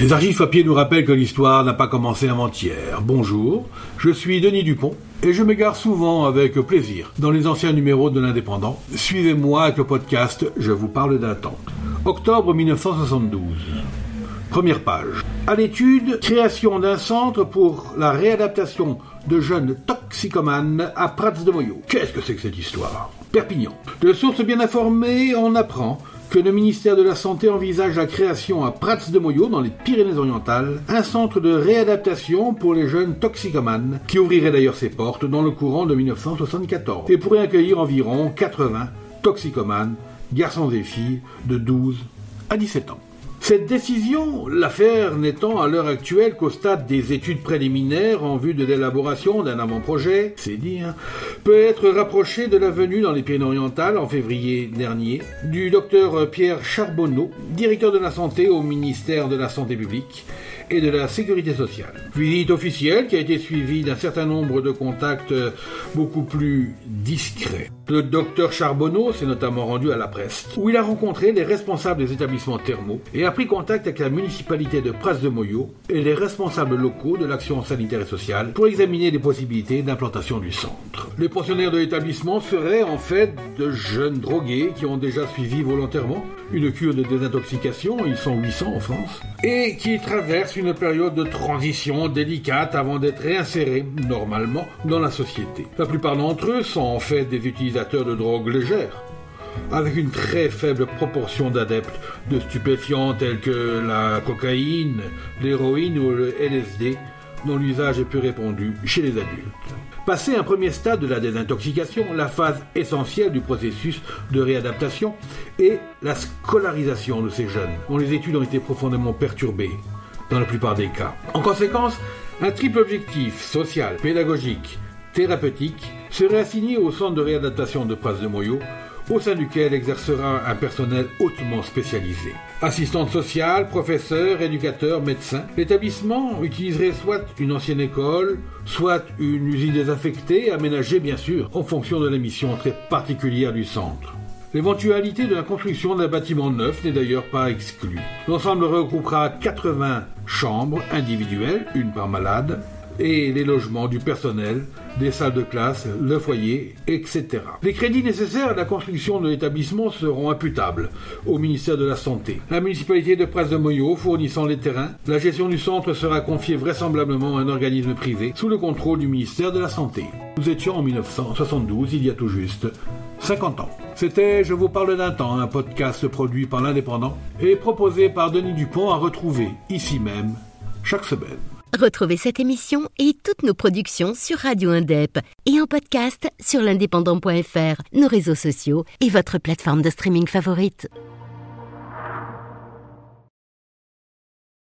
Les archives papier nous rappellent que l'histoire n'a pas commencé avant-hier. Bonjour, je suis Denis Dupont et je m'égare souvent avec plaisir dans les anciens numéros de l'Indépendant. Suivez-moi avec le podcast Je vous parle d'un temps. Octobre 1972. Première page. À l'étude, création d'un centre pour la réadaptation de jeunes toxicomanes à Prats de Moyo. Qu'est-ce que c'est que cette histoire? Perpignan. De sources bien informées, on apprend que le ministère de la Santé envisage la création à Prats de Moyo, dans les Pyrénées-Orientales, un centre de réadaptation pour les jeunes toxicomanes, qui ouvrirait d'ailleurs ses portes dans le courant de 1974, et pourrait accueillir environ 80 toxicomanes, garçons et filles de 12 à 17 ans. Cette décision, l'affaire n'étant à l'heure actuelle qu'au stade des études préliminaires en vue de l'élaboration d'un avant-projet, c'est dire, peut être rapprochée de la venue dans les Pyrénées-Orientales en février dernier du docteur Pierre Charbonneau, directeur de la santé au ministère de la Santé publique et de la sécurité sociale. Visite officielle qui a été suivie d'un certain nombre de contacts beaucoup plus discrets. Le docteur Charbonneau s'est notamment rendu à la presse, où il a rencontré les responsables des établissements thermaux et a pris contact avec la municipalité de Pras de Moyo et les responsables locaux de l'action sanitaire et sociale pour examiner les possibilités d'implantation du centre. Les pensionnaires de l'établissement seraient en fait de jeunes drogués qui ont déjà suivi volontairement une cure de désintoxication, ils sont 800 en France, et qui traversent une période de transition délicate avant d'être réinsérés, normalement, dans la société. La plupart d'entre eux sont en fait des utilisateurs de drogues légères, avec une très faible proportion d'adeptes de stupéfiants tels que la cocaïne, l'héroïne ou le LSD, dont l'usage est plus répandu chez les adultes. Passé un premier stade de la désintoxication, la phase essentielle du processus de réadaptation est la scolarisation de ces jeunes, dont les études ont été profondément perturbées dans la plupart des cas. En conséquence, un triple objectif social, pédagogique, thérapeutique serait assigné au centre de réadaptation de Pras de Moyo au sein duquel exercera un personnel hautement spécialisé. Assistante sociale, professeur, éducateur, médecin. L'établissement utiliserait soit une ancienne école, soit une usine désaffectée, aménagée bien sûr, en fonction de la mission très particulière du centre. L'éventualité de la construction d'un bâtiment neuf n'est d'ailleurs pas exclue. L'ensemble regroupera 80 chambres individuelles, une par malade, et les logements du personnel, des salles de classe, le foyer, etc. Les crédits nécessaires à la construction de l'établissement seront imputables au ministère de la Santé. La municipalité de Pras de Moyo fournissant les terrains, la gestion du centre sera confiée vraisemblablement à un organisme privé sous le contrôle du ministère de la Santé. Nous étions en 1972, il y a tout juste 50 ans. C'était Je vous parle d'un temps, un podcast produit par l'Indépendant et proposé par Denis Dupont à retrouver ici même chaque semaine. Retrouvez cette émission et toutes nos productions sur Radio Indep et en podcast sur l'indépendant.fr, nos réseaux sociaux et votre plateforme de streaming favorite.